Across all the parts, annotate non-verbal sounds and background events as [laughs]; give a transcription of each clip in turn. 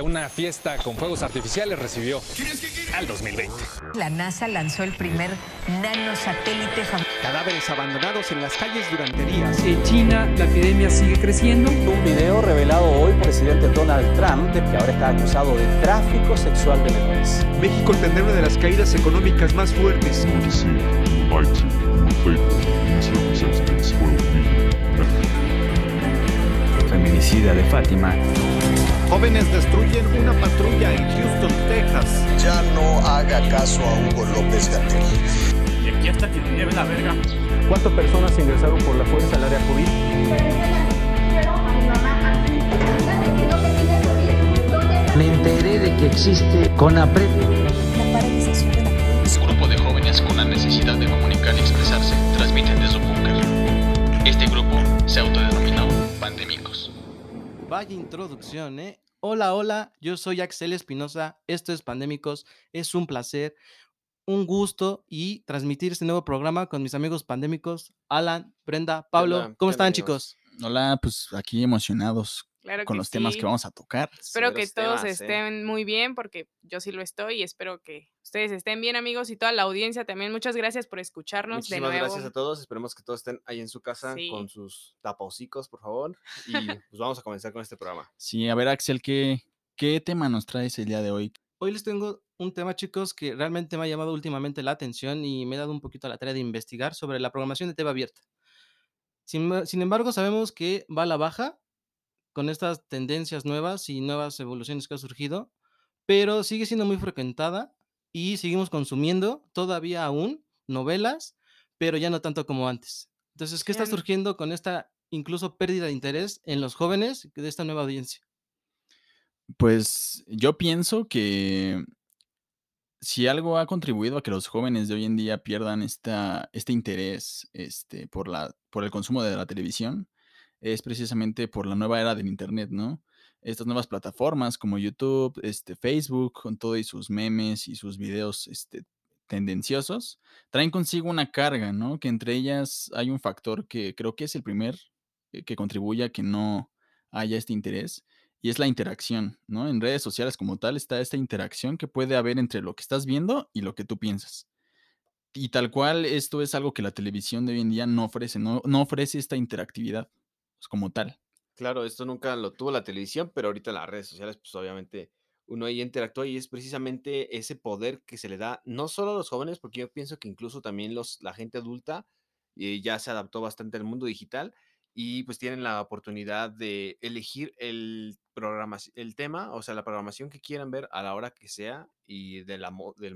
Una fiesta con fuegos artificiales recibió al 2020. La NASA lanzó el primer nanosatélite. Cadáveres abandonados en las calles durante días. En China la epidemia sigue creciendo. Un video revelado hoy por el presidente Donald Trump, que ahora está acusado de tráfico sexual de menores. México tendrá una de las caídas económicas más fuertes. Feminicida de Fátima. Jóvenes destruyen una patrulla en Houston, Texas. Ya no haga caso a Hugo López Gatel. Y aquí hasta que lleve la verga. ¿Cuántas personas ingresaron por la fuerza al área COVID? Me enteré de que existe CONAPRED. Vaya introducción, ¿eh? Hola, hola, yo soy Axel Espinosa, esto es Pandémicos, es un placer, un gusto y transmitir este nuevo programa con mis amigos pandémicos, Alan, Brenda, Pablo, Hola, ¿cómo ¿qué están amigos? chicos? Hola, pues aquí emocionados Claro con los temas que vamos a tocar. Espero que todos temas, ¿eh? estén muy bien, porque yo sí lo estoy y espero que ustedes estén bien, amigos, y toda la audiencia también. Muchas gracias por escucharnos de Muchísimas nuevo. gracias a todos. Esperemos que todos estén ahí en su casa Sí. con sus tapahocicos, por favor. Y [laughs] pues vamos a comenzar con este programa. Sí, a ver, Axel, ¿qué, qué tema nos traes el día de hoy? Hoy les tengo un tema, chicos, que realmente me ha llamado últimamente la atención y me he dado un poquito a la tarea de investigar sobre la programación de TV abierta. Sin, sin embargo, sabemos que va a la baja con estas tendencias nuevas y nuevas evoluciones que ha surgido, pero sigue siendo muy frecuentada y seguimos consumiendo todavía aún novelas, pero ya no tanto como antes. Entonces, ¿qué está surgiendo con esta incluso pérdida de interés en los jóvenes de esta nueva audiencia? Pues yo pienso que si algo ha contribuido a que los jóvenes de hoy en día pierdan esta, este interés este, por, la, por el consumo de la televisión, es precisamente por la nueva era del Internet, ¿no? Estas nuevas plataformas como YouTube, este, Facebook, con todo y sus memes y sus videos este, tendenciosos, traen consigo una carga, ¿no? Que entre ellas hay un factor que creo que es el primer eh, que contribuye a que no haya este interés, y es la interacción, ¿no? En redes sociales como tal está esta interacción que puede haber entre lo que estás viendo y lo que tú piensas. Y tal cual, esto es algo que la televisión de hoy en día no ofrece, no, no ofrece esta interactividad pues, como tal. Claro, esto nunca lo tuvo la televisión, pero ahorita las redes sociales, pues obviamente uno ahí interactúa y es precisamente ese poder que se le da no solo a los jóvenes, porque yo pienso que incluso también los, la gente adulta eh, ya se adaptó bastante al mundo digital y pues tienen la oportunidad de elegir el programa, el tema, o sea, la programación que quieran ver a la hora que sea y del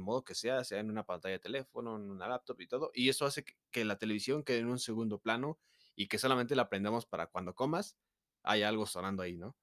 modo que sea, sea en una pantalla de teléfono, en una laptop y todo. Y eso hace que, que la televisión quede en un segundo plano y que solamente la aprendamos para cuando comas, hay algo sonando ahí, ¿no?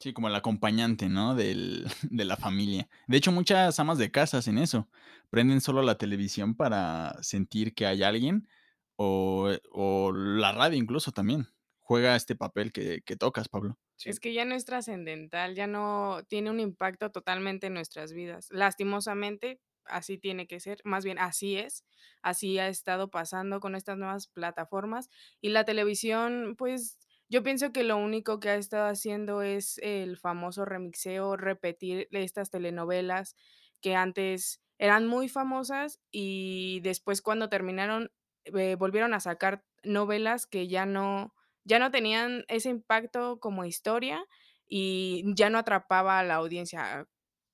Sí, como el acompañante, ¿no? Del, [laughs] de la familia. De hecho, muchas amas de casa hacen eso. Prenden solo la televisión para sentir que hay alguien o, o la radio incluso también. Juega este papel que, que tocas, Pablo. Es que ya no es trascendental, ya no tiene un impacto totalmente en nuestras vidas. Lastimosamente, así tiene que ser, más bien así es, así ha estado pasando con estas nuevas plataformas y la televisión, pues yo pienso que lo único que ha estado haciendo es el famoso remixeo, repetir estas telenovelas que antes eran muy famosas y después cuando terminaron eh, volvieron a sacar novelas que ya no ya no tenían ese impacto como historia y ya no atrapaba a la audiencia,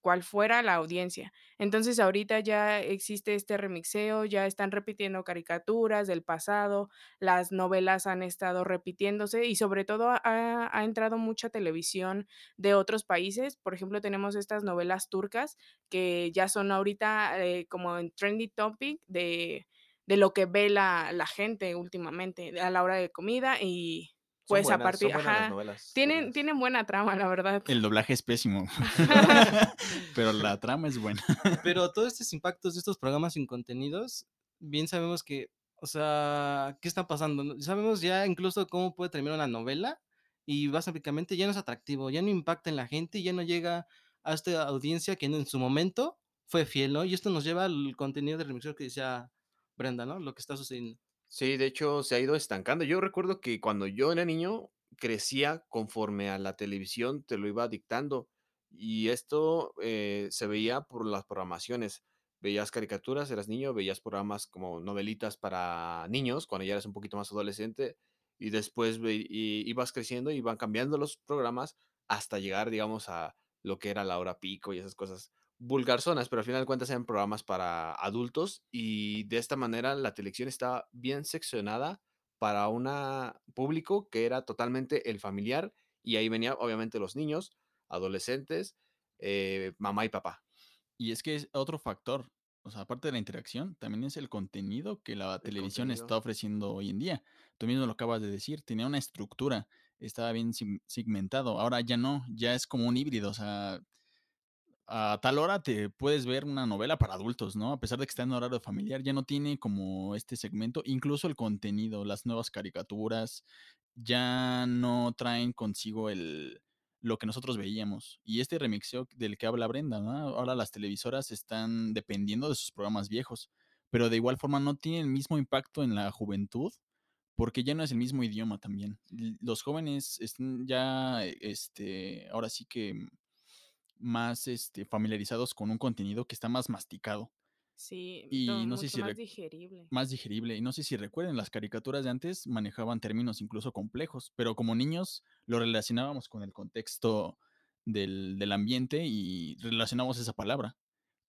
cual fuera la audiencia. Entonces ahorita ya existe este remixeo, ya están repitiendo caricaturas del pasado, las novelas han estado repitiéndose y sobre todo ha, entrado mucha televisión de otros países. Por ejemplo, tenemos estas novelas turcas que ya son ahorita eh, como en trendy topic de de lo que ve la, la gente últimamente a la hora de comida y Son pues a buenas, partir, son buenas las ajá, novelas tienen, tienen buena trama, la verdad. El doblaje es pésimo. [laughs] [laughs] Pero la trama es buena. Pero [laughs] todos estos impactos de estos programas sin contenidos, bien sabemos que, o sea, ¿qué está pasando? Sabemos ya incluso cómo puede terminar una novela y básicamente ya no es atractivo, ya no impacta en la gente, ya no llega a esta audiencia que en, su momento fue fiel, ¿no? Y esto nos lleva al contenido del remixer que decía Brenda, ¿no? Lo que está sucediendo. Sí, de hecho se ha ido estancando. Yo recuerdo que cuando yo era niño, crecía conforme a la televisión te lo iba dictando. Y esto eh, se veía por las programaciones. Veías caricaturas, eras niño, veías programas como novelitas para niños, cuando ya eras un poquito más adolescente, y después ibas creciendo y iban cambiando los programas hasta llegar, digamos, a lo que era la hora pico y esas cosas vulgarzonas, pero al final de cuentas eran programas para adultos y de esta manera la televisión estaba bien seccionada para un público que era totalmente el familiar y ahí venía obviamente los niños, adolescentes, eh, mamá y papá. Y es que es otro factor, o sea, aparte de la interacción, también es el contenido que la televisión está ofreciendo hoy en día. Tú mismo lo acabas de decir, tenía una estructura, estaba bien segmentado. Ahora ya no, ya es como un híbrido, o sea, a tal hora te puedes ver una novela para adultos, ¿no? A pesar de que está en horario familiar, ya no tiene como este segmento, incluso el contenido, las nuevas caricaturas, ya no traen consigo el, lo que nosotros veíamos. Y este remixeo del que habla Brenda, ¿no? Ahora las televisoras están dependiendo de sus programas viejos, pero de igual forma no tienen el mismo impacto en la juventud porque ya no es el mismo idioma también. Los jóvenes están ya, este, ahora sí que más este, familiarizados con un contenido que está más masticado. Sí, y no sé si más digerible. Más digerible. Y no sé si recuerden, las caricaturas de antes manejaban términos incluso complejos, pero como niños lo relacionábamos con el contexto del, del ambiente y relacionamos esa palabra.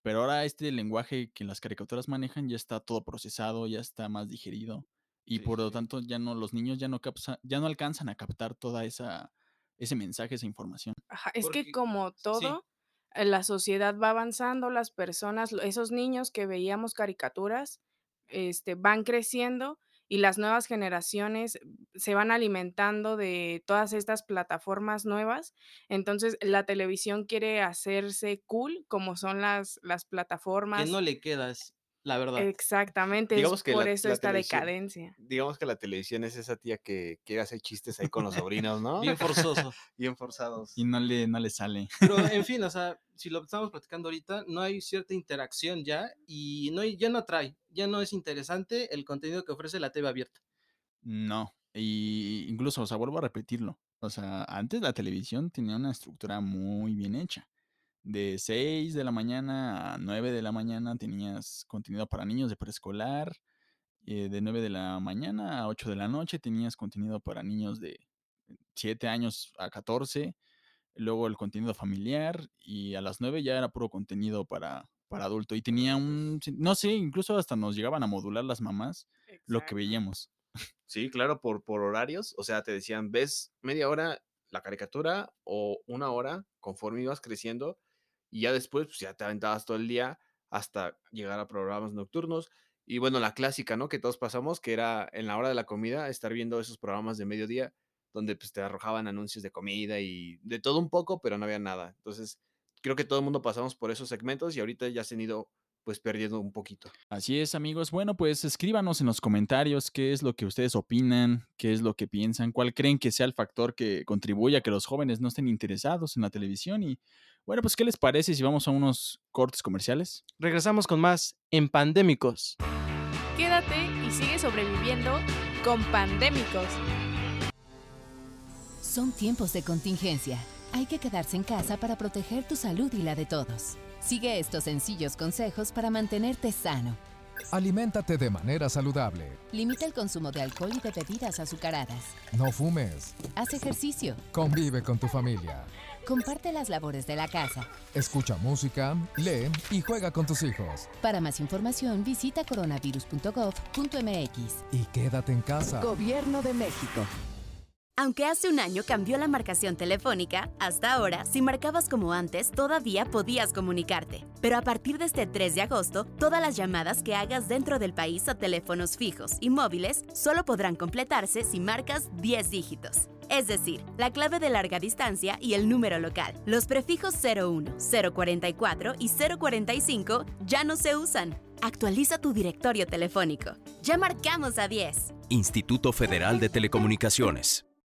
Pero ahora este lenguaje que las caricaturas manejan ya está todo procesado, ya está más digerido. Y por lo tanto ya no, los niños ya no, ya no alcanzan a captar toda esa, ese mensaje, esa información. es que como todo, eh, la sociedad va avanzando, las personas, esos niños que veíamos caricaturas, este, van creciendo y las nuevas generaciones se van alimentando de todas estas plataformas nuevas. Entonces, la televisión quiere hacerse cool, como son las, las plataformas. Que no le quedas la verdad. Exactamente, es por eso esta decadencia. Digamos que la televisión es esa tía que quiere hacer chistes ahí con los [laughs] sobrinos, ¿no? Bien forzoso. [laughs] Bien forzados. Y no le, no le sale. Pero, en [laughs] fin, o sea, si lo estamos platicando ahorita, no hay cierta interacción ya y no ya no atrae, ya no es interesante el contenido que ofrece la TV abierta. No, y incluso, o sea, vuelvo a repetirlo. O sea, antes la televisión tenía una estructura muy bien hecha de 6 de la mañana a 9 de la mañana tenías contenido para niños de preescolar. Eh, de 9 de la mañana a 8 de la noche tenías contenido para niños de 7 años a 14. Luego el contenido familiar y a las 9 ya era puro contenido para, para adulto. Y tenía un, no sé, incluso hasta nos llegaban a modular las mamás lo que veíamos. Sí, claro, por, por horarios. O sea, te decían, ves media hora la caricatura o una hora conforme ibas creciendo y ya después, pues ya te aventabas todo el día hasta llegar a programas nocturnos. Y bueno, la clásica, ¿no? Que todos pasamos, que era en la hora de la comida, estar viendo esos programas de mediodía, donde pues te arrojaban anuncios de comida y de todo un poco, pero no había nada. Entonces, creo que todo el mundo pasamos por esos segmentos y ahorita ya se han ido pues perdiendo un poquito. Así es, amigos. Bueno, pues escríbanos en los comentarios qué es lo que ustedes opinan, qué es lo que piensan, cuál creen que sea el factor que contribuye a que los jóvenes no estén interesados en la televisión y bueno, pues, ¿qué les parece si vamos a unos cortes comerciales? Regresamos con más en Pandémicos. Quédate y sigue sobreviviendo con Pandémicos. Son tiempos de contingencia. Hay que quedarse en casa para proteger tu salud y la de todos. Sigue estos sencillos consejos para mantenerte sano. Aliméntate de manera saludable. Limita el consumo de alcohol y de bebidas azucaradas. No fumes. Haz ejercicio. Convive con tu familia. Comparte las labores de la casa. Escucha música, lee y juega con tus hijos. Para más información visita coronavirus.gov.mx. Y quédate en casa. Gobierno de México. Aunque hace un año cambió la marcación telefónica, hasta ahora, si marcabas como antes, todavía podías comunicarte. Pero a partir de este 3 de agosto, todas las llamadas que hagas dentro del país a teléfonos fijos y móviles solo podrán completarse si marcas 10 dígitos. Es decir, la clave de larga distancia y el número local. Los prefijos 01, 044 y 045 ya no se usan. Actualiza tu directorio telefónico. Ya marcamos a 10. Instituto Federal de Telecomunicaciones.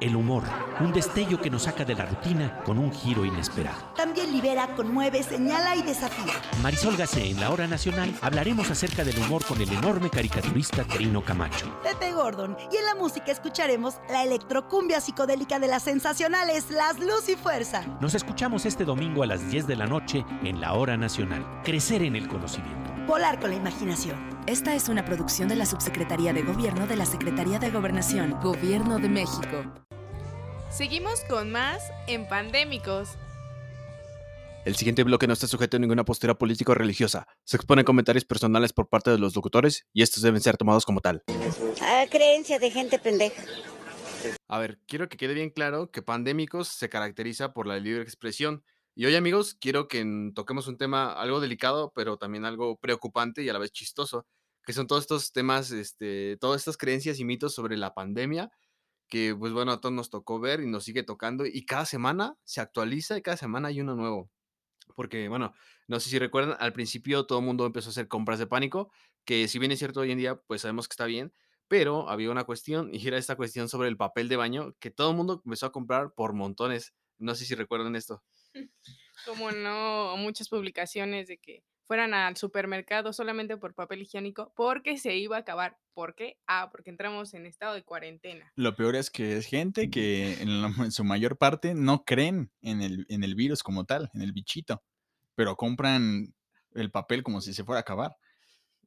El humor, un destello que nos saca de la rutina con un giro inesperado. También libera, conmueve, señala y desafía. Marisol Gacé en la Hora Nacional hablaremos acerca del humor con el enorme caricaturista Trino Camacho. Pepe Gordon. Y en la música escucharemos la electrocumbia psicodélica de las sensacionales Las Luz y Fuerza. Nos escuchamos este domingo a las 10 de la noche en la Hora Nacional. Crecer en el conocimiento. Volar con la imaginación. Esta es una producción de la Subsecretaría de Gobierno de la Secretaría de Gobernación, Gobierno de México. Seguimos con más en Pandémicos. El siguiente bloque no está sujeto a ninguna postura política o religiosa. Se exponen comentarios personales por parte de los locutores y estos deben ser tomados como tal. A creencia de gente pendeja. A ver, quiero que quede bien claro que Pandémicos se caracteriza por la libre expresión. Y hoy, amigos, quiero que toquemos un tema algo delicado, pero también algo preocupante y a la vez chistoso, que son todos estos temas, este, todas estas creencias y mitos sobre la pandemia que pues bueno, a todos nos tocó ver y nos sigue tocando y cada semana se actualiza y cada semana hay uno nuevo. Porque bueno, no sé si recuerdan, al principio todo el mundo empezó a hacer compras de pánico, que si bien es cierto hoy en día, pues sabemos que está bien, pero había una cuestión y era esta cuestión sobre el papel de baño que todo el mundo empezó a comprar por montones. No sé si recuerdan esto. Como no, muchas publicaciones de que fueran al supermercado solamente por papel higiénico porque se iba a acabar. ¿Por qué? Ah, porque entramos en estado de cuarentena. Lo peor es que es gente que en, en su mayor parte no creen en el, en el virus como tal, en el bichito, pero compran el papel como si se fuera a acabar.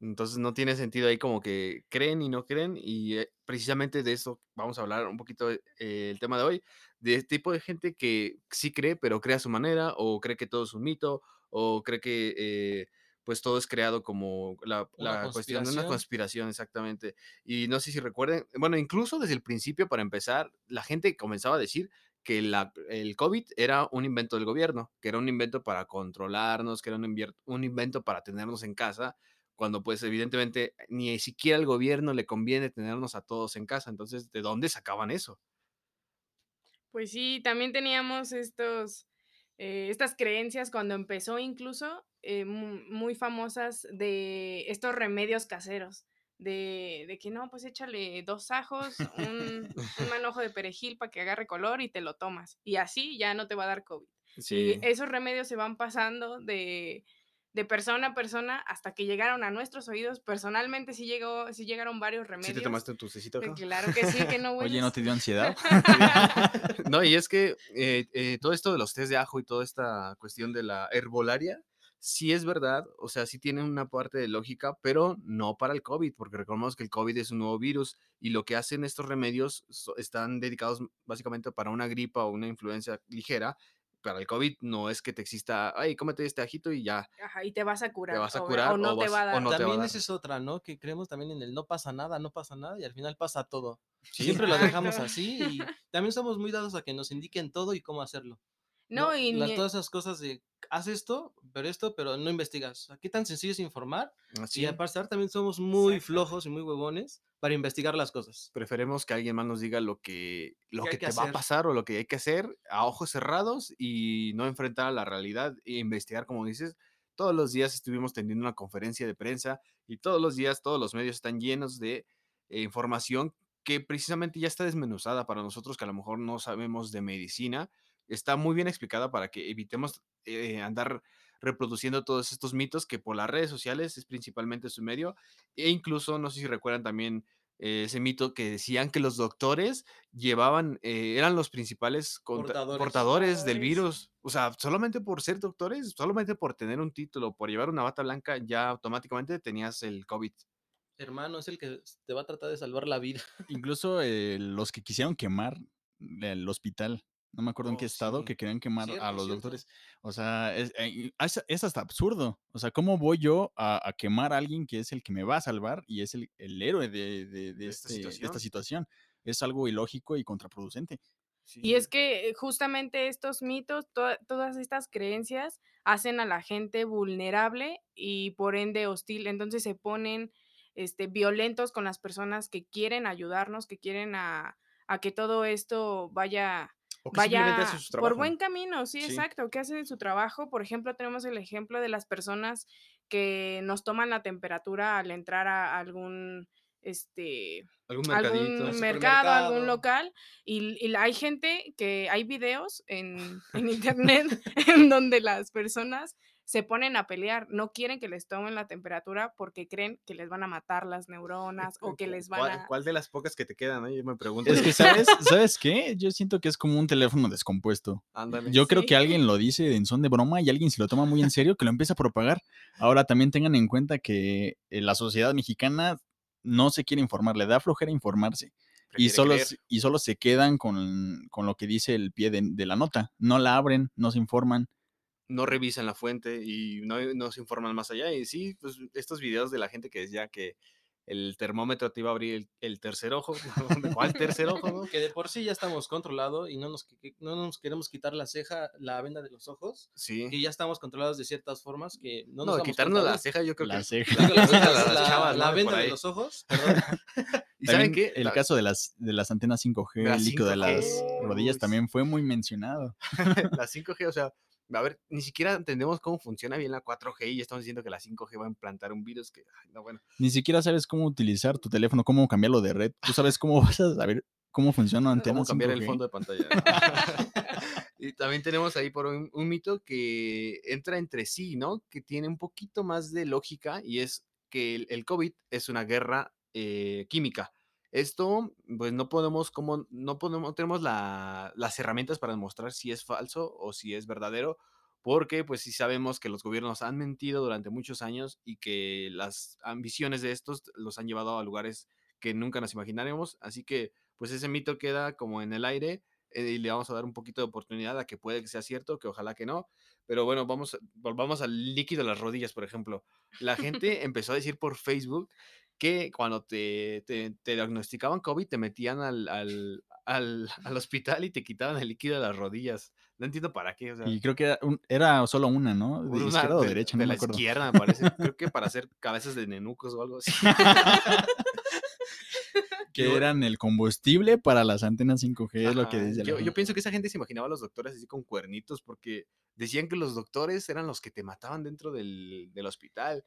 Entonces no tiene sentido ahí como que creen y no creen y eh, precisamente de eso vamos a hablar un poquito eh, el tema de hoy, de este tipo de gente que sí cree pero cree a su manera o cree que todo es un mito o cree que eh, pues todo es creado como la, la cuestión de una conspiración, exactamente. Y no sé si recuerden, bueno, incluso desde el principio, para empezar, la gente comenzaba a decir que la, el COVID era un invento del gobierno, que era un invento para controlarnos, que era un, un invento para tenernos en casa, cuando pues evidentemente ni siquiera al gobierno le conviene tenernos a todos en casa. Entonces, ¿de dónde sacaban eso? Pues sí, también teníamos estos eh, estas creencias cuando empezó incluso eh, muy famosas de estos remedios caseros. De, de, que no, pues échale dos ajos, un, un [laughs] manojo de perejil para que agarre color y te lo tomas. Y así ya no te va a dar COVID. Y esos remedios se van pasando de, de persona a persona hasta que llegaron a nuestros oídos. Personalmente sí, llegó, sí llegaron varios remedios. ¿Sí te tomaste tu cecito? Claro que sí, que no [laughs] Oye, ¿no te dio ansiedad? [laughs] no, y es que eh, eh, todo esto de los test de ajo y toda esta cuestión de la herbolaria, sí es verdad, o sea, sí tiene una parte de lógica, pero no para el COVID, porque recordemos que el COVID es un nuevo virus y lo que hacen estos remedios están dedicados básicamente para una gripa o una influencia ligera para el COVID no es que te exista, ay, cómete este ajito y ya. Ajá, y te vas a curar. Te vas a curar o, no te va a dar. también esa es otra, ¿no? Que creemos también en el no pasa nada, no pasa nada y al final pasa todo. Siempre lo dejamos así y también somos muy dados a que nos indiquen todo y cómo hacerlo. No, y las, todas esas cosas de haz esto, pero esto, pero no investigas. Aquí tan sencillo es informar. Así. Y aparte también somos muy flojos y muy huevones para investigar las cosas. Preferemos que alguien más nos diga lo que, lo que, te va a pasar o lo que hay que hacer a ojos cerrados y no enfrentar a la realidad e investigar, como dices. Todos los días estuvimos teniendo una conferencia de prensa y todos los días todos los medios están llenos de eh, información que precisamente ya está desmenuzada para nosotros que a lo mejor no sabemos de medicina está muy bien explicada para que evitemos eh, andar reproduciendo todos estos mitos que por las redes sociales es principalmente su medio. E incluso, no sé si recuerdan también eh, ese mito que decían que los doctores llevaban, eh, eran los principales portadores, del virus. O sea, solamente por ser doctores, solamente por tener un título, por llevar una bata blanca, ya automáticamente tenías el COVID. Hermano, es el que te va a tratar de salvar la vida. Incluso los que quisieron quemar el hospital no me acuerdo en qué oh, estado, que querían quemar a los doctores. O sea, es, eh, es, hasta absurdo. O sea, ¿cómo voy yo a, quemar a alguien que es el que me va a salvar y es el, héroe de, de, esta, este, situación? es algo ilógico y contraproducente. Y es que eh, justamente estos mitos, toda- todas estas creencias hacen a la gente vulnerable y por ende hostil. Entonces se ponen este, violentos con las personas que quieren ayudarnos, que quieren a, a que todo esto vaya, O que simplemente vaya hacen su por buen camino. Sí, Sí. exacto, que hacen su trabajo. Por ejemplo, tenemos el ejemplo de las personas que nos toman la temperatura al entrar a algún este Algún mercado, algún local y, hay gente que hay videos en, en internet [laughs] en donde las personas se ponen a pelear, no quieren que les tomen la temperatura porque creen que les van a matar las neuronas o que les van ¿Cuál, a... cuál de las pocas que te quedan? eh? Yo me pregunto. Es que, [laughs] ¿sabes? ¿Sabes qué? Yo siento que es como un teléfono descompuesto. Ándale. Yo creo Sí. que alguien lo dice en son de broma y alguien se lo toma muy en serio que lo empieza a propagar. Ahora también tengan en cuenta que eh, la sociedad mexicana no se quiere informar, le da flojera informarse. Y solo, y solo se quedan con, con lo que dice el pie de, de la nota. No la abren, no se informan. No revisan la fuente y no, no se informan más allá. Y sí, pues estos videos de la gente que decía que el termómetro te iba a abrir el, el tercer ojo. [laughs] ¿Cuál tercer ojo? no? Que de por sí ya estamos controlados y no nos, que- que- no nos queremos quitar la ceja, la venda de los ojos. Sí. Y ya estamos controlados de ciertas formas que no No, nos damos quitarnos la ceja, yo creo La que. ceja. Digo, la, la- la- las chavas, la ¿no? Venda de los ojos, [laughs] perdón. ¿Y saben qué? El La- caso de las, de las antenas 5G, De las el líquido de 5G, las rodillas también fue muy mencionado. [laughs] la 5G, o sea, a ver, ni siquiera entendemos cómo funciona bien la 4G y ya estamos diciendo que la 5G va a implantar un virus que, ay, no, bueno. Ni siquiera sabes cómo utilizar tu teléfono, cómo cambiarlo de red. Tú sabes cómo [laughs] vas a saber cómo funciona una cómo cambiar 5G. el fondo de pantalla. [laughs] y también tenemos ahí por un, un mito que entra entre sí, ¿no? Que tiene un poquito más de lógica y es que el, el COVID es una guerra eh, química. Esto, pues no podemos, como, no podemos, tenemos la- las herramientas para demostrar si es falso o si es verdadero, porque pues sí sabemos que los gobiernos han mentido durante muchos años y que las ambiciones de estos los han llevado a lugares que nunca nos imaginaremos, así que pues ese mito queda como en el aire eh, y le vamos a dar un poquito de oportunidad a que puede que sea cierto, que ojalá que no, pero bueno, vamos, volvamos al líquido de las rodillas, por ejemplo. La gente [laughs] empezó a decir por Facebook que cuando te, te- te diagnosticaban COVID te metían al, al, al- [laughs] al hospital y te quitaban el líquido de las rodillas. No entiendo para qué. O sea, Y creo que era, un- era solo una, ¿no? De una izquierda o de- derecha, de no me la acuerdo. izquierda, me parece. Creo que para hacer [laughs] cabezas de nenucos o algo así. [laughs] que eran el combustible para las antenas 5G, es lo que dice yo, yo pienso que esa gente se imaginaba a los doctores así con cuernitos porque decían que los doctores eran los que te mataban dentro del, del hospital.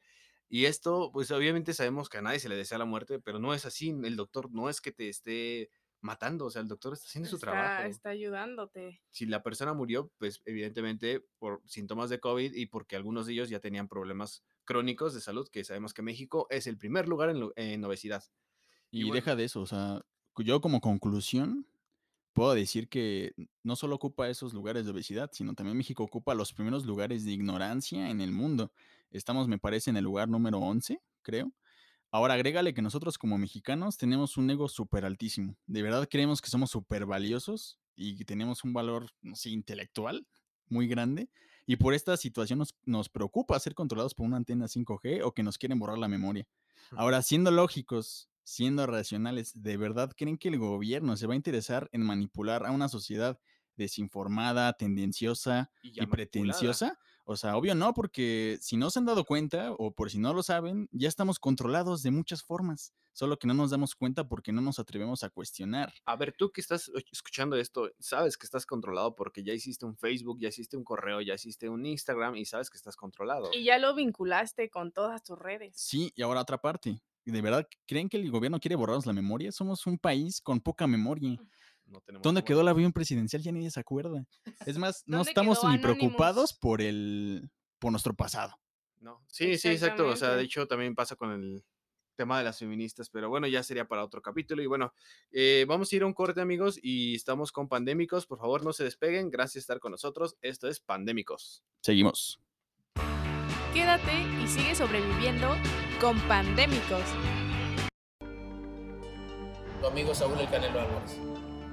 Y esto, pues obviamente sabemos que a nadie se le desea la muerte, pero no es así. El doctor no es que te esté matando, o sea, el doctor está haciendo su Está, trabajo. está ayudándote. Si la persona murió, pues evidentemente por síntomas de COVID y porque algunos de ellos ya tenían problemas crónicos de salud, que sabemos que México es el primer lugar en, lo- en obesidad. Y, bueno. deja de eso, o sea, yo como conclusión puedo decir que no solo ocupa esos lugares de obesidad, sino también México ocupa los primeros lugares de ignorancia en el mundo. Estamos, me parece, en el lugar número 11, creo. Ahora agrégale que nosotros como mexicanos tenemos un ego súper altísimo. De verdad creemos que somos súper valiosos y que tenemos un valor, no sé, intelectual muy grande. Y por esta situación nos, nos preocupa ser controlados por una antena 5G o que nos quieren borrar la memoria. Ahora, siendo lógicos, siendo racionales, ¿de verdad creen que el gobierno se va a interesar en manipular a una sociedad desinformada, tendenciosa Y pretenciosa? O sea, obvio no, porque si no se han dado cuenta o por si no lo saben, ya estamos controlados de muchas formas, solo que no nos damos cuenta porque no nos atrevemos a cuestionar. A ver, tú que estás escuchando esto, sabes que estás controlado porque ya hiciste un Facebook, ya hiciste un correo, ya hiciste un Instagram y sabes que estás controlado. Y ya lo vinculaste con todas tus redes. Sí, y ahora otra parte. ¿De verdad creen que el gobierno quiere borrarnos la memoria? Somos un país con poca memoria. No tenemos ¿Dónde quedó el avión presidencial? Ya nadie se acuerda. Es [laughs] más, no ¿Dónde estamos ni Anonymous? preocupados por el por nuestro pasado. No. Sí, sí, exacto. O sea, de hecho también pasa con el tema de las feministas, pero bueno, ya sería para otro capítulo. Y bueno, eh, vamos a ir a un corte, amigos, y estamos con Pandémicos. Por favor, no se despeguen. Gracias por estar con nosotros. Esto es Pandémicos. Seguimos. Quédate y sigue sobreviviendo con pandémicos. Tu amigo Saúl El Canelo Álvarez.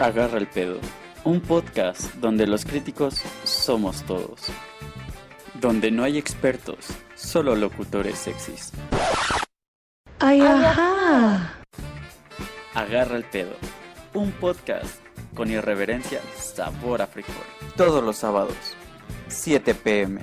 Agarra el pedo. Un podcast donde los críticos somos todos. Donde no hay expertos, solo locutores sexys. Ay, ajá. Agarra el pedo. Un podcast con irreverencia, sabor a frijol. Todos los sábados, 7 pm.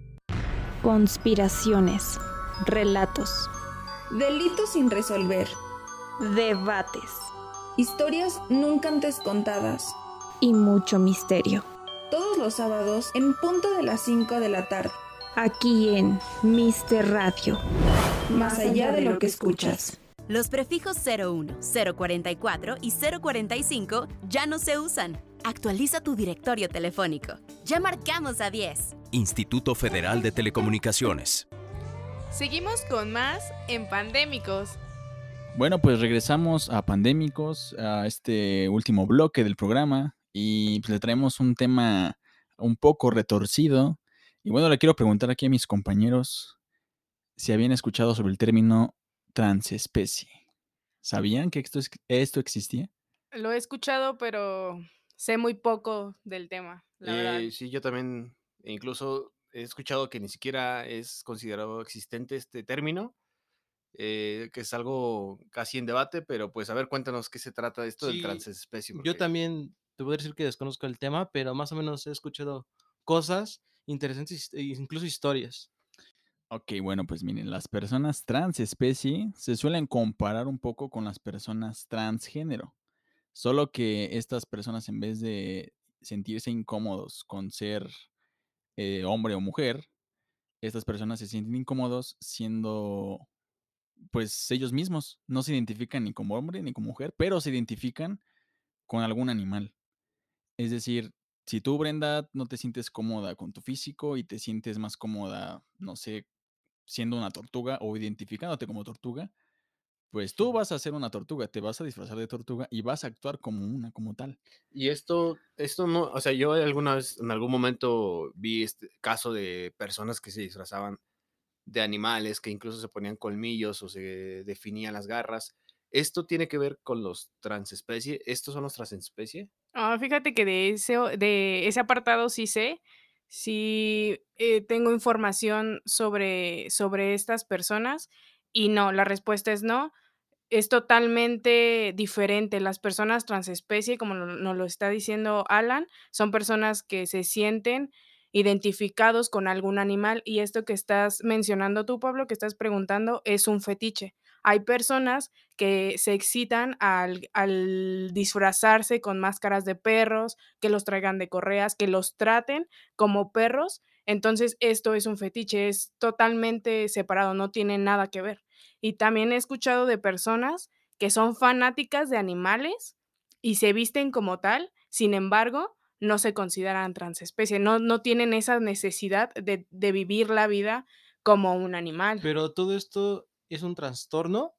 Conspiraciones. Relatos. Delitos sin resolver. Debates. Historias nunca antes contadas. Y mucho misterio. Todos los sábados en punto de las 5 de la tarde. Aquí en Mister Radio. Más allá de lo que escuchas. Los prefijos 01, 044 y 045 ya no se usan. Actualiza tu directorio telefónico. Ya marcamos a 10. Instituto Federal de Telecomunicaciones. Seguimos con más en Pandémicos. Bueno, pues regresamos a Pandémicos, a este último bloque del programa y pues le traemos un tema un poco retorcido. Y bueno, le quiero preguntar aquí a mis compañeros si habían escuchado sobre el término transespecie. ¿Sabían que esto, es- esto existía? Lo he escuchado, pero sé muy poco del tema, la verdad. Eh, sí, yo también incluso he escuchado que ni siquiera es considerado existente este término, eh, que es algo casi en debate, pero pues a ver, cuéntanos qué se trata de esto del transespecie. Yo porque- también te voy a decir que desconozco el tema, pero más o menos he escuchado cosas interesantes e incluso historias. Ok, bueno, pues miren, las personas transespecie se suelen comparar un poco con las personas transgénero, solo que estas personas en vez de sentirse incómodos con ser eh, hombre o mujer, estas personas se sienten incómodos siendo pues ellos mismos, no se identifican ni como hombre ni como mujer, pero se identifican con algún animal. Es decir, si tú, Brenda, no te sientes cómoda con tu físico y te sientes más cómoda, no sé, siendo una tortuga o identificándote como tortuga, pues tú vas a ser una tortuga, te vas a disfrazar de tortuga y vas a actuar como una, como tal. Y esto, esto no, o sea, yo alguna vez, en algún momento vi este caso de personas que se disfrazaban de animales, que incluso se ponían colmillos o se definían las garras. ¿Esto tiene que ver con los transespecie? ¿Estos son los transespecie? Ah, fíjate que de ese, de ese apartado sí sé, sí eh, tengo información sobre, sobre estas personas y no, la respuesta es no. Es totalmente diferente. Las personas transespecie, como nos lo está diciendo Alan, son personas que se sienten identificados con algún animal y esto que estás mencionando tú, Pablo, que estás preguntando, es un fetiche. Hay personas que se excitan al, disfrazarse con máscaras de perros, que los traigan de correas, que los traten como perros. Entonces, esto es un fetiche, es totalmente separado, no tiene nada que ver. Y también he escuchado de personas que son fanáticas de animales y se visten como tal, sin embargo, no se consideran transespecie, no, no tienen esa necesidad de vivir la vida como un animal. Pero todo esto es un trastorno,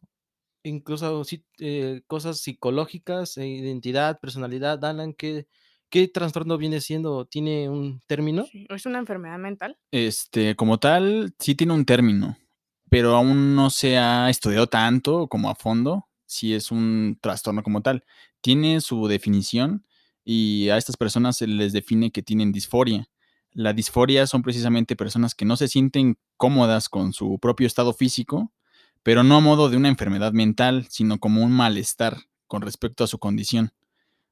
incluso sí, eh, cosas psicológicas, eh, identidad, personalidad. Alan, ¿qué, ¿qué trastorno viene siendo? ¿Tiene un término? ¿Es una enfermedad mental? Este, como tal, sí tiene un término, pero aún no se ha estudiado tanto como a fondo si es un trastorno como tal. Tiene su definición y a estas personas se les define que tienen disforia. La disforia son precisamente personas que no se sienten cómodas con su propio estado físico, pero no a modo de una enfermedad mental, sino como un malestar con respecto a su condición.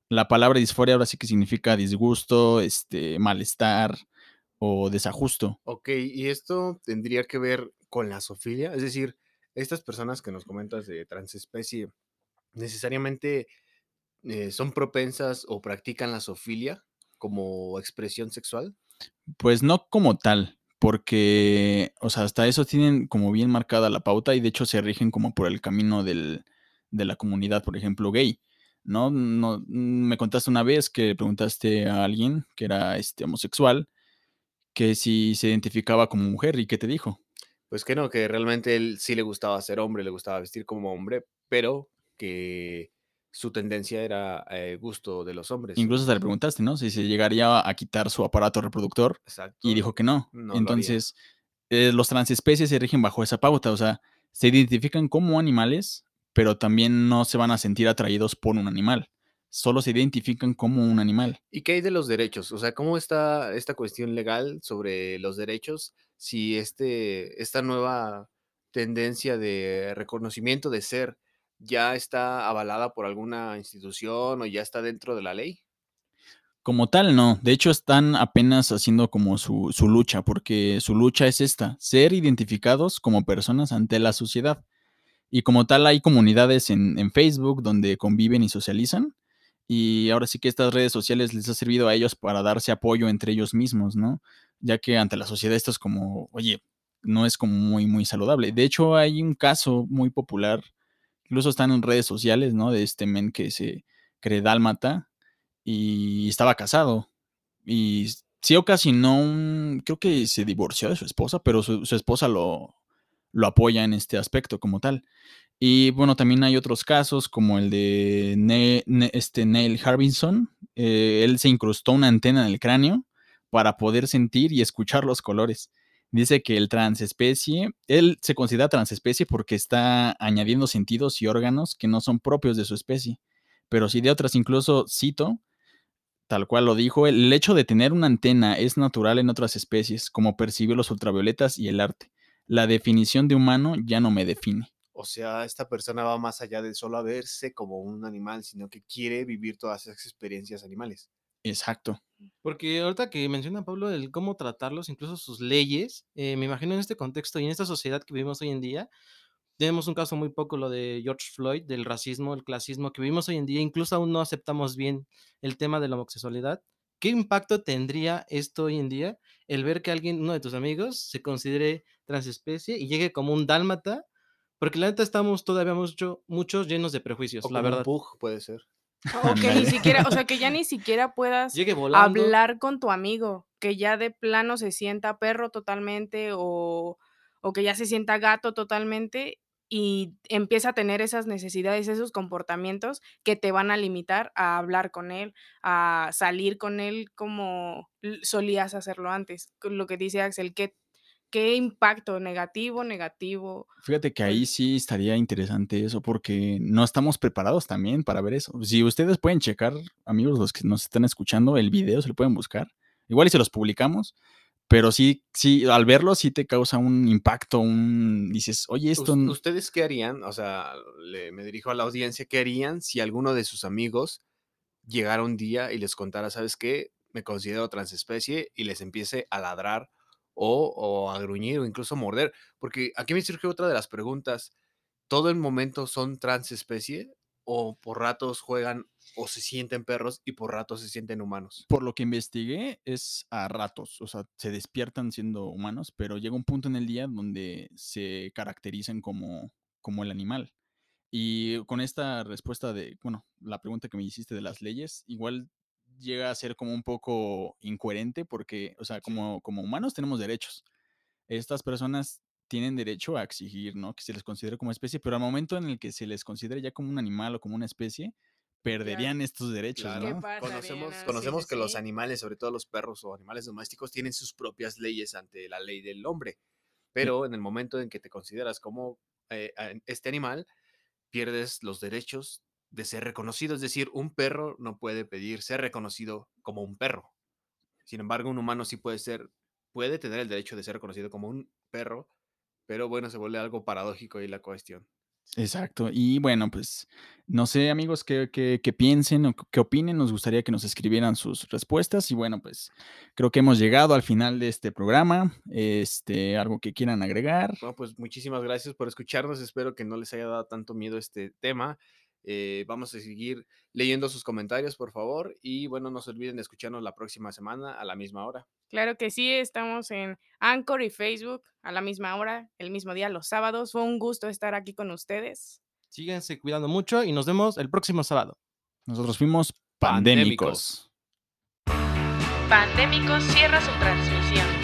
La palabra disforia ahora sí que significa disgusto, este, malestar o desajusto. Ok, y esto tendría que ver con la zoofilia? Es decir, estas personas que nos comentas de transespecie, ¿necesariamente eh, son propensas o practican la zoofilia como expresión sexual? Pues no como tal, porque, o sea, hasta eso tienen como bien marcada la pauta y de hecho se rigen como por el camino del, de la comunidad, por ejemplo, gay. ¿no? no me contaste una vez que preguntaste a alguien que era este homosexual que si se identificaba como mujer y qué te dijo. Pues que no, que realmente él sí le gustaba ser hombre, le gustaba vestir como hombre, pero que su tendencia era eh, gusto de los hombres. Incluso se le preguntaste, ¿no? Si se llegaría a quitar su aparato reproductor. Exacto. Y dijo que no. No lo haría. Entonces, eh, los transespecies se rigen bajo esa pauta, o sea, se identifican como animales, pero también no se van a sentir atraídos por un animal. Solo se identifican como un animal. ¿Y qué hay de los derechos? O sea, ¿cómo está esta cuestión legal sobre los derechos si este, esta nueva tendencia de reconocimiento de ser ya está avalada por alguna institución o ya está dentro de la ley? Como tal, no. De hecho, están apenas haciendo como su, su lucha, porque su lucha es esta, ser identificados como personas ante la sociedad. Y como tal, hay comunidades en, en Facebook donde conviven y socializan. Y ahora sí que estas redes sociales les ha servido a ellos para darse apoyo entre ellos mismos, ¿no? Ya que ante la sociedad esto es como, oye, no es como muy, muy saludable. De hecho, hay un caso muy popular, incluso están en redes sociales, ¿no? De este men que se cree dálmata y estaba casado. Y sí ocasionó un, creo que se divorció de su esposa, pero su, esposa lo, lo apoya en este aspecto como tal. Y bueno, también hay otros casos como el de este Neil Harbinson. Eh, él se incrustó una antena en el cráneo para poder sentir y escuchar los colores. Dice que el transespecie, él se considera transespecie porque está añadiendo sentidos y órganos que no son propios de su especie. Pero sí de otras, incluso cito, tal cual lo dijo, el hecho de tener una antena es natural en otras especies, como percibir los ultravioletas y el arte. La definición de humano ya no me define. O sea, esta persona va más allá de solo verse como un animal, sino que quiere vivir todas esas experiencias animales. Exacto. Porque ahorita que menciona Pablo el cómo tratarlos, incluso sus leyes, eh, me imagino en este contexto y en esta sociedad que vivimos hoy en día, tenemos un caso muy poco, lo de George Floyd, del racismo, el clasismo que vivimos hoy en día, incluso aún no aceptamos bien el tema de la homosexualidad. ¿Qué impacto tendría esto hoy en día el ver que alguien, uno de tus amigos, se considere transespecie y llegue como un dálmata? Porque la neta estamos todavía mucho, muchos llenos de prejuicios, O la como un verdad. pug, puede ser. O que ni siquiera, o sea, que ya [laughs] ni siquiera puedas hablar con tu amigo, que ya de plano se sienta perro totalmente o, o que ya se sienta gato totalmente y empieza a tener esas necesidades, esos comportamientos que te van a limitar a hablar con él, a salir con él como solías hacerlo antes. Lo que dice Axel, ¿qué, qué impacto negativo, negativo? Fíjate que ahí sí estaría interesante eso porque no estamos preparados también para ver eso. Si ustedes pueden checar, amigos, los que nos están escuchando, el video se lo pueden buscar. Igual y se los publicamos, pero sí, sí, al verlo sí te causa un impacto, un dices, oye, esto ¿Ustedes qué harían? O sea, le- me dirijo a la audiencia, ¿qué harían si alguno de sus amigos llegara un día y les contara, ¿sabes qué? Me considero transespecie y les empiece a ladrar o, o a gruñir o incluso morder? Porque aquí me surge otra de las preguntas. ¿Todo el momento son transespecie o por ratos juegan o se sienten perros y por ratos se sienten humanos? por lo que investigué es a ratos, o sea, se despiertan siendo humanos, pero llega un punto en el día donde se caracterizan como, como el animal. Y con esta respuesta de, bueno, la pregunta que me hiciste de las leyes, igual llega a ser como un poco incoherente porque, o sea, como, como humanos tenemos derechos. Estas personas tienen derecho a exigir, ¿no? Que se les considere como especie, pero al momento en el que se les considere ya como un animal o como una especie, perderían estos derechos, Claro, ¿no? conocemos, conocemos que los animales, sobre todo los perros o animales domésticos, tienen sus propias leyes ante la ley del hombre. Pero en el momento en que te consideras como eh, este animal, pierdes los derechos de ser reconocido. Es decir, un perro no puede pedir ser reconocido como un perro. Sin embargo, un humano sí puede ser, puede tener el derecho de ser reconocido como un perro, pero bueno, se vuelve algo paradójico ahí la cuestión. Exacto. Y bueno, pues no sé, amigos, qué, qué- qué piensen o qué opinen. Nos gustaría que nos escribieran sus respuestas. Y bueno, pues creo que hemos llegado al final de este programa. Este, algo que quieran agregar. Bueno, pues muchísimas gracias por escucharnos. Espero que no les haya dado tanto miedo este tema. Eh, vamos a seguir leyendo sus comentarios, por favor. Y bueno, no se olviden de escucharnos la próxima semana a la misma hora. Claro que sí, estamos en Anchor y Facebook a la misma hora, el mismo día, los sábados. Fue un gusto estar aquí con ustedes. Síguense cuidando mucho y nos vemos el próximo sábado. Nosotros fuimos pandémicos. Pandémicos cierra su transmisión.